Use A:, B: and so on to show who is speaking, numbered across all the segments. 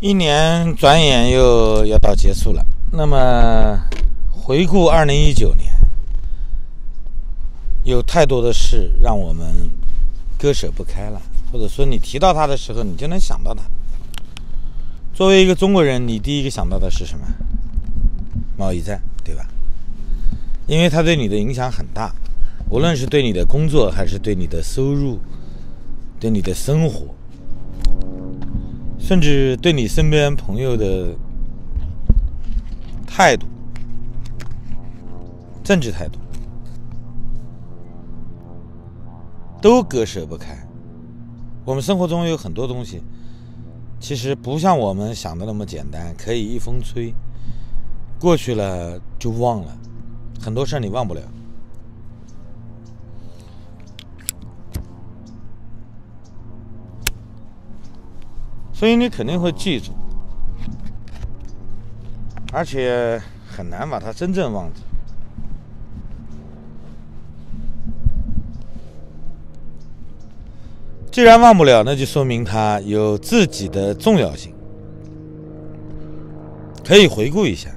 A: 一年转眼又要到结束了。那么，回顾二零一九年，有太多的事让我们割舍不开了，或者说你提到他的时候，你就能想到他。作为一个中国人，你第一个想到的是什么？贸易战，对吧？因为它对你的影响很大，无论是对你的工作，还是对你的收入，对你的生活。甚至对你身边朋友的态度、政治态度，都割舍不开。我们生活中有很多东西，其实不像我们想的那么简单，可以一风吹过去了就忘了。很多事儿你忘不了。所以你肯定会记住，而且很难把它真正忘记。既然忘不了，那就说明它有自己的重要性。可以回顾一下，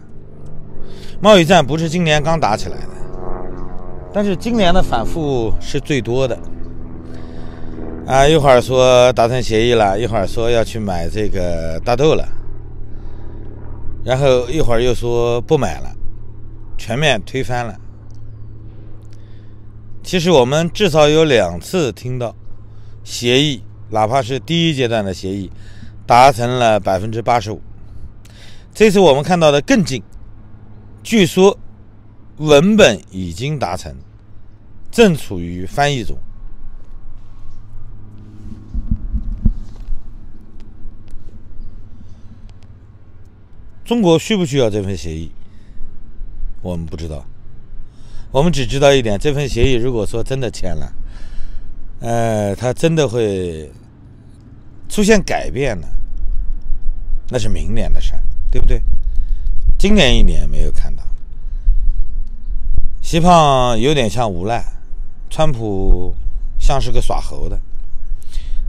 A: 贸易战不是今年刚打起来的，但是今年的反复是最多的。啊，一会儿说达成协议了，一会儿说要去买这个大豆了，然后一会儿又说不买了，全面推翻了。其实我们至少有两次听到协议，哪怕是第一阶段的协议，达成了百分之八十五。这次我们看到的更近，据说文本已经达成，正处于翻译中。中国需不需要这份协议？我们不知道。我们只知道一点：这份协议如果说真的签了，呃，它真的会出现改变呢，那是明年的事，对不对？今年一年没有看到。西胖有点像无赖，川普像是个耍猴的。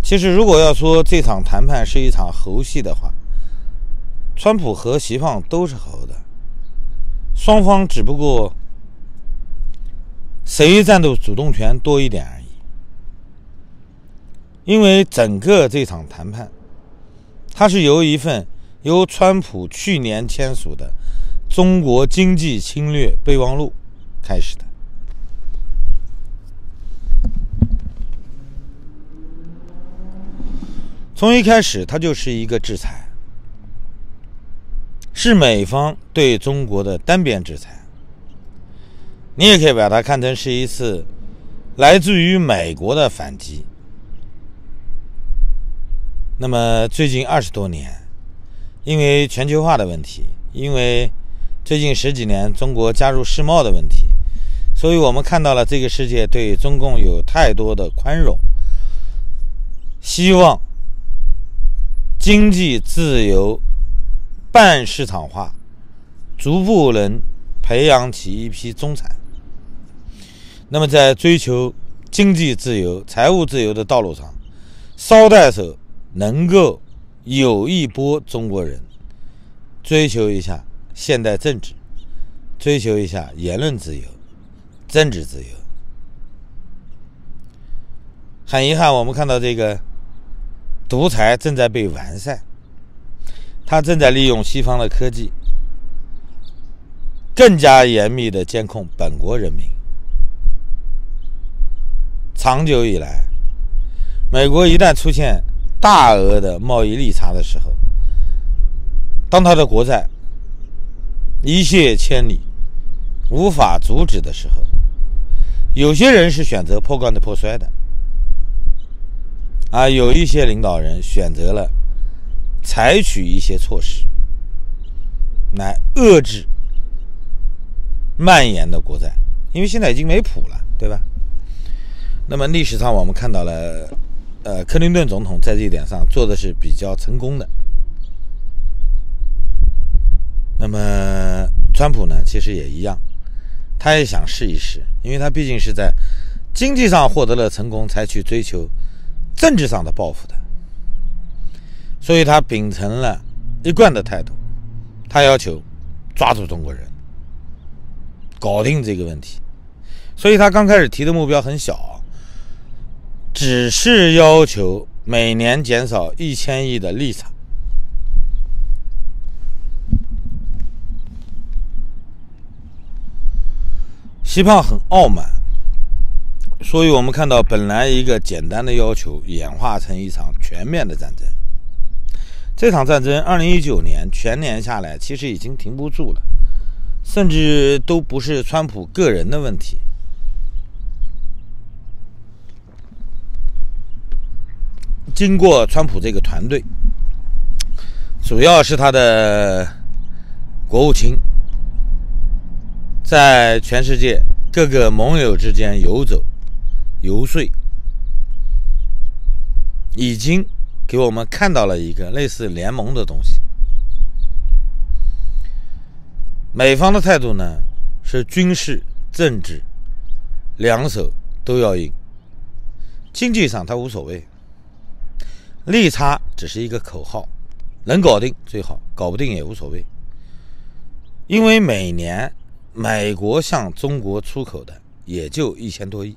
A: 其实，如果要说这场谈判是一场猴戏的话，川普和习胖都是猴的，双方只不过谁占的主动权多一点而已。因为整个这场谈判，它是由一份由川普去年签署的《中国经济侵略备忘录》开始的。从一开始，它就是一个制裁。是美方对中国的单边制裁，你也可以把它看成是一次来自于美国的反击。那么最近二十多年，因为全球化的问题，因为最近十几年中国加入世贸的问题，所以我们看到了这个世界对中共有太多的宽容，希望经济自由。半市场化，逐步能培养起一批中产。那么，在追求经济自由、财务自由的道路上，捎带手能够有一波中国人追求一下现代政治，追求一下言论自由、政治自由。很遗憾，我们看到这个独裁正在被完善。他正在利用西方的科技，更加严密的监控本国人民。长久以来，美国一旦出现大额的贸易逆差的时候，当他的国债一泻千里，无法阻止的时候，有些人是选择破罐子破摔的，啊，有一些领导人选择了。采取一些措施来遏制蔓延的国债，因为现在已经没谱了，对吧？那么历史上我们看到了，呃，克林顿总统在这一点上做的是比较成功的。那么川普呢，其实也一样，他也想试一试，因为他毕竟是在经济上获得了成功，才去追求政治上的报复的。所以他秉承了一贯的态度，他要求抓住中国人，搞定这个问题。所以他刚开始提的目标很小，只是要求每年减少一千亿的利差。西胖很傲慢，所以我们看到本来一个简单的要求演化成一场全面的战争。这场战争，二零一九年全年下来，其实已经停不住了，甚至都不是川普个人的问题。经过川普这个团队，主要是他的国务卿，在全世界各个盟友之间游走、游说，已经给我们看到了一个类似联盟的东西。美方的态度呢，是军事、政治两手都要硬，经济上他无所谓。利差只是一个口号，能搞定最好，搞不定也无所谓。因为每年美国向中国出口的也就一千多亿。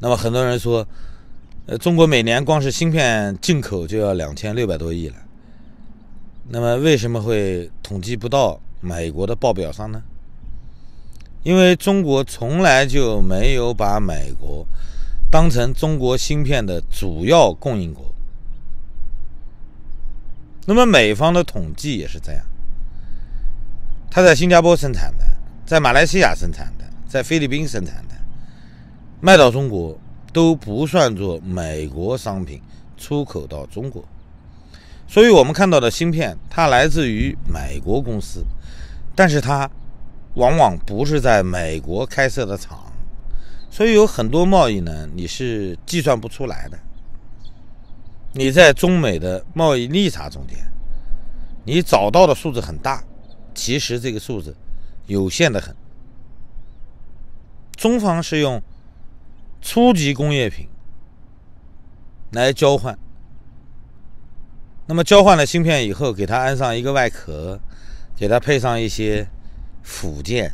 A: 那么很多人说，呃，中国每年光是芯片进口就要两千六百多亿了。那么为什么会统计不到美国的报表上呢？因为中国从来就没有把美国。当成中国芯片的主要供应国，那么美方的统计也是这样：他在新加坡生产的，在马来西亚生产的，在菲律宾生产的，卖到中国都不算作美国商品出口到中国。所以，我们看到的芯片，它来自于美国公司，但是它往往不是在美国开设的厂。所以有很多贸易呢，你是计算不出来的。你在中美的贸易逆差中间，你找到的数字很大，其实这个数字有限的很。中方是用初级工业品来交换，那么交换了芯片以后，给它安上一个外壳，给它配上一些辅件。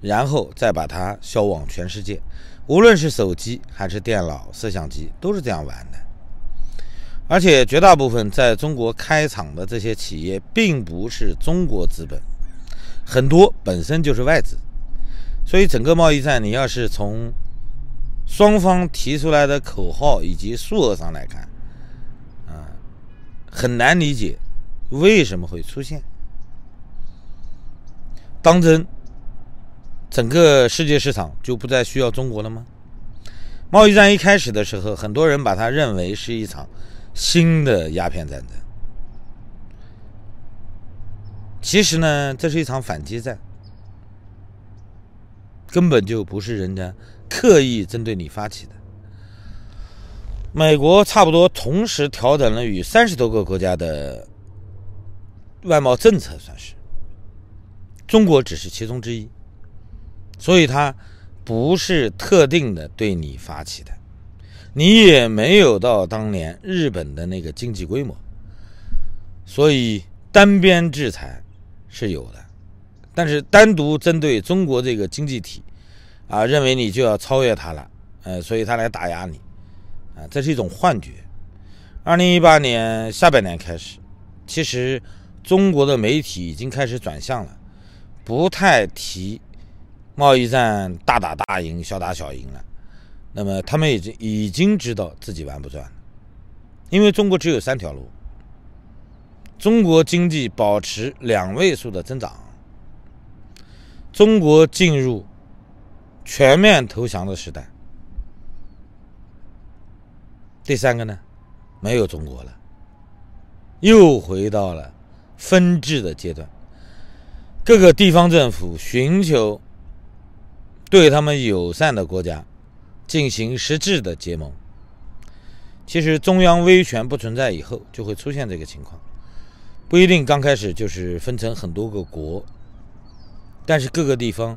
A: 然后再把它销往全世界，无论是手机还是电脑、摄像机，都是这样玩的。而且绝大部分在中国开厂的这些企业，并不是中国资本，很多本身就是外资。所以整个贸易战，你要是从双方提出来的口号以及数额上来看，啊，很难理解为什么会出现。当真。整个世界市场就不再需要中国了吗？贸易战一开始的时候，很多人把它认为是一场新的鸦片战争。其实呢，这是一场反击战，根本就不是人家刻意针对你发起的。美国差不多同时调整了与三十多个国家的外贸政策，算是中国只是其中之一。所以，他不是特定的对你发起的，你也没有到当年日本的那个经济规模，所以单边制裁是有的，但是单独针对中国这个经济体，啊，认为你就要超越他了，呃，所以他来打压你，啊，这是一种幻觉。二零一八年下半年开始，其实中国的媒体已经开始转向了，不太提。贸易战大打大赢，小打小赢了，那么他们已经已经知道自己玩不转了，因为中国只有三条路：中国经济保持两位数的增长，中国进入全面投降的时代，第三个呢，没有中国了，又回到了分治的阶段，各个地方政府寻求。对他们友善的国家进行实质的结盟，其实中央威权不存在以后，就会出现这个情况。不一定刚开始就是分成很多个国，但是各个地方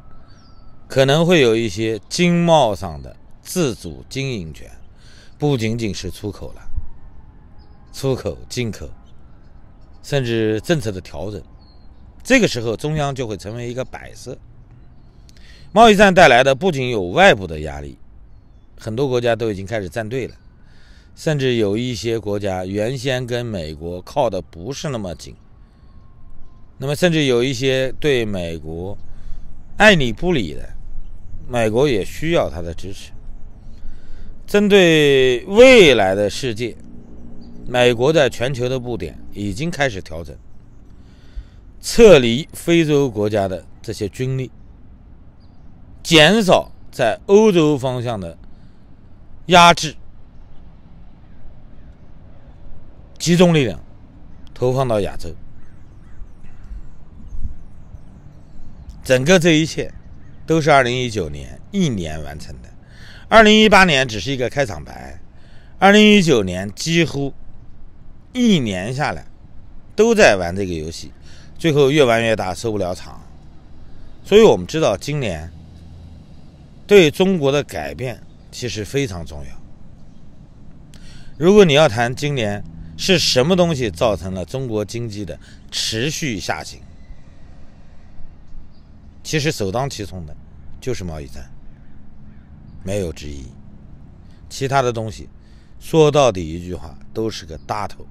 A: 可能会有一些经贸上的自主经营权，不仅仅是出口了，出口、进口甚至政策的调整。这个时候，中央就会成为一个摆设。贸易战带来的不仅有外部的压力，很多国家都已经开始站队了，甚至有一些国家原先跟美国靠的不是那么紧，那么甚至有一些对美国爱理不理的，美国也需要他的支持。针对未来的世界，美国在全球的布点已经开始调整。撤离非洲国家的这些军力，减少在欧洲方向的压制，集中力量投放到亚洲。整个这一切都是二零一九年一年完成的，二零一八年只是一个开场白，二零一九年几乎一年下来都在玩这个游戏。最后越玩越大，收不了场。所以我们知道，今年对中国的改变其实非常重要。如果你要谈今年是什么东西造成了中国经济的持续下行，其实首当其冲的就是贸易战，没有之一。其他的东西说到底一句话都是个大头。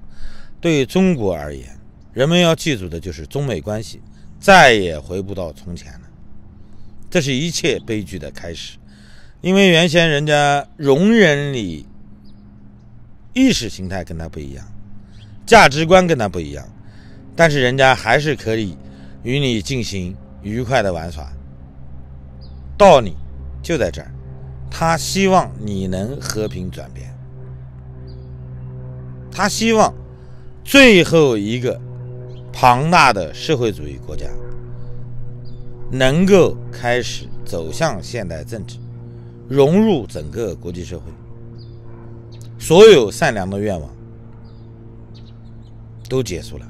A: 对中国而言，人们要记住的就是中美关系再也回不到从前了，这是一切悲剧的开始。因为原先人家容忍你意识形态跟他不一样，价值观跟他不一样，但是人家还是可以与你进行愉快的玩耍。道理就在这儿，他希望你能和平转变，他希望最后一个。庞大的社会主义国家能够开始走向现代政治，融入整个国际社会，所有善良的愿望都结束了。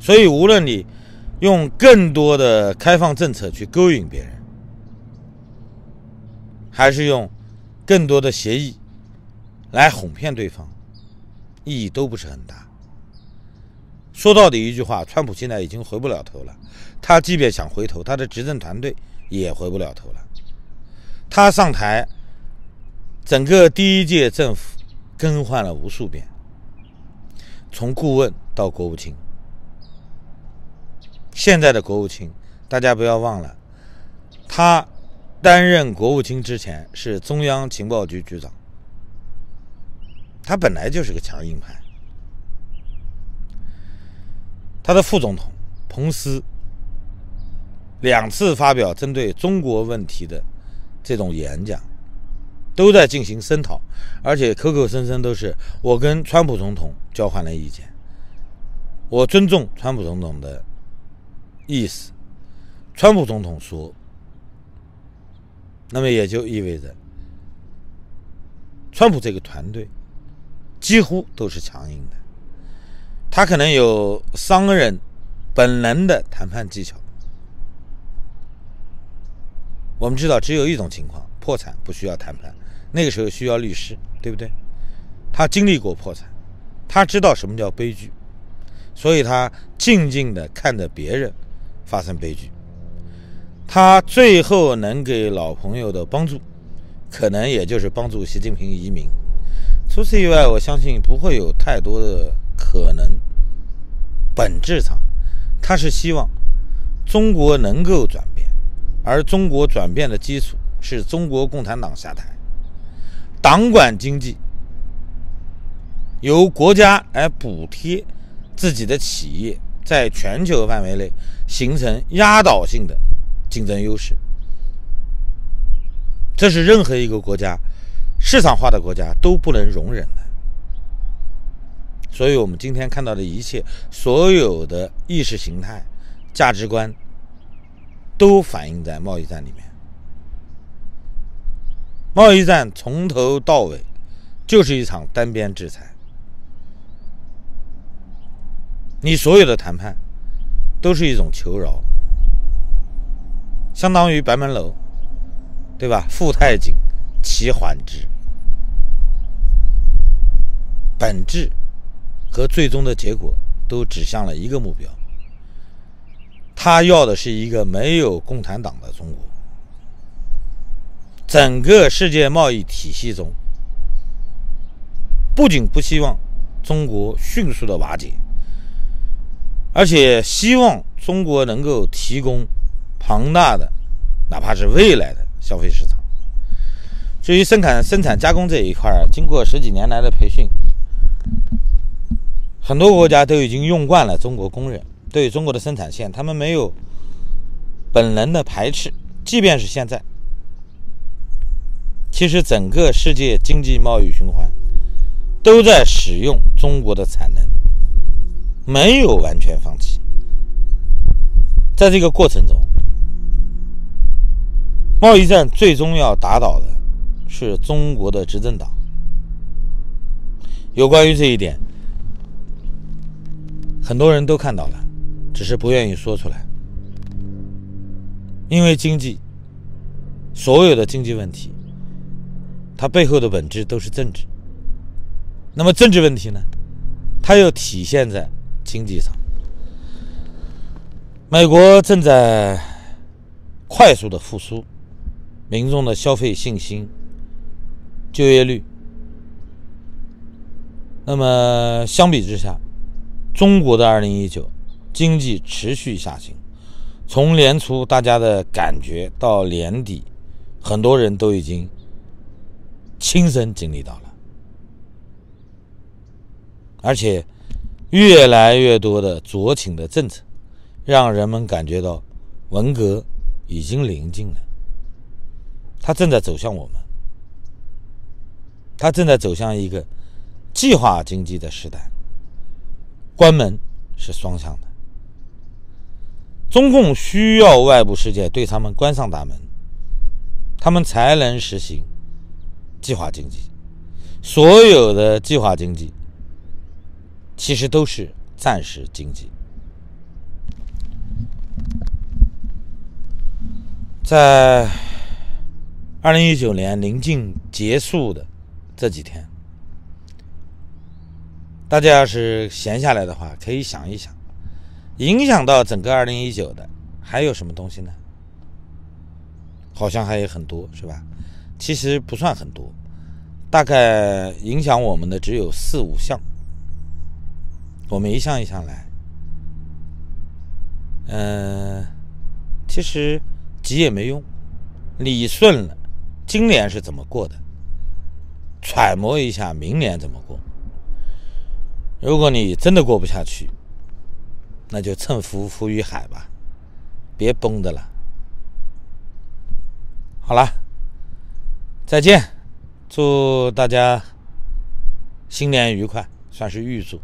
A: 所以，无论你用更多的开放政策去勾引别人，还是用更多的协议来哄骗对方，意义都不是很大。说到底一句话，川普现在已经回不了头了。他即便想回头，他的执政团队也回不了头了。他上台，整个第一届政府更换了无数遍，从顾问到国务卿。现在的国务卿，大家不要忘了，他担任国务卿之前是中央情报局局长，他本来就是个强硬派。他的副总统彭斯两次发表针对中国问题的这种演讲，都在进行声讨，而且口口声声都是我跟川普总统交换了意见，我尊重川普总统的意思。川普总统说，那么也就意味着，川普这个团队几乎都是强硬的。他可能有商人本能的谈判技巧。我们知道，只有一种情况，破产不需要谈判，那个时候需要律师，对不对？他经历过破产，他知道什么叫悲剧，所以他静静的看着别人发生悲剧。他最后能给老朋友的帮助，可能也就是帮助习近平移民。除此以外，我相信不会有太多的。可能，本质上，他是希望中国能够转变，而中国转变的基础是中国共产党下台，党管经济，由国家来补贴自己的企业，在全球范围内形成压倒性的竞争优势，这是任何一个国家市场化的国家都不能容忍的。所以，我们今天看到的一切，所有的意识形态、价值观，都反映在贸易战里面。贸易战从头到尾就是一场单边制裁，你所有的谈判都是一种求饶，相当于白门楼，对吧？富太紧，其缓之，本质。和最终的结果都指向了一个目标。他要的是一个没有共产党的中国。整个世界贸易体系中，不仅不希望中国迅速的瓦解，而且希望中国能够提供庞大的，哪怕是未来的消费市场。至于生产、生产加工这一块经过十几年来的培训，很多国家都已经用惯了中国工人。对中国的生产线，他们没有本能的排斥。即便是现在，其实整个世界经济贸易循环都在使用中国的产能，没有完全放弃。在这个过程中，贸易战最终要打倒的是中国的执政党。有关于这一点，很多人都看到了。只是不愿意说出来，因为经济，所有的经济问题，它背后的本质都是政治。那么政治问题呢，它又体现在经济上。美国正在快速的复苏，民众的消费信心、就业率。那么相比之下，中国的二零一九。经济持续下行，从年初大家的感觉到年底，很多人都已经亲身经历到了，而且越来越多的酌情的政策，让人们感觉到文革已经临近了，它正在走向我们，它正在走向一个计划经济的时代，关门是双向的。中共需要外部世界对他们关上大门，他们才能实行计划经济。所有的计划经济其实都是暂时经济。在二零一九年临近结束的这几天，大家要是闲下来的话，可以想一想。影响到整个二零一九的还有什么东西呢？好像还有很多，是吧？其实不算很多，大概影响我们的只有四五项。我们一项一项来。嗯，其实急也没用，理顺了今年是怎么过的，揣摩一下明年怎么过。如果你真的过不下去，那就趁浮浮于海吧，别绷的了。好了，再见，祝大家新年愉快，算是预祝。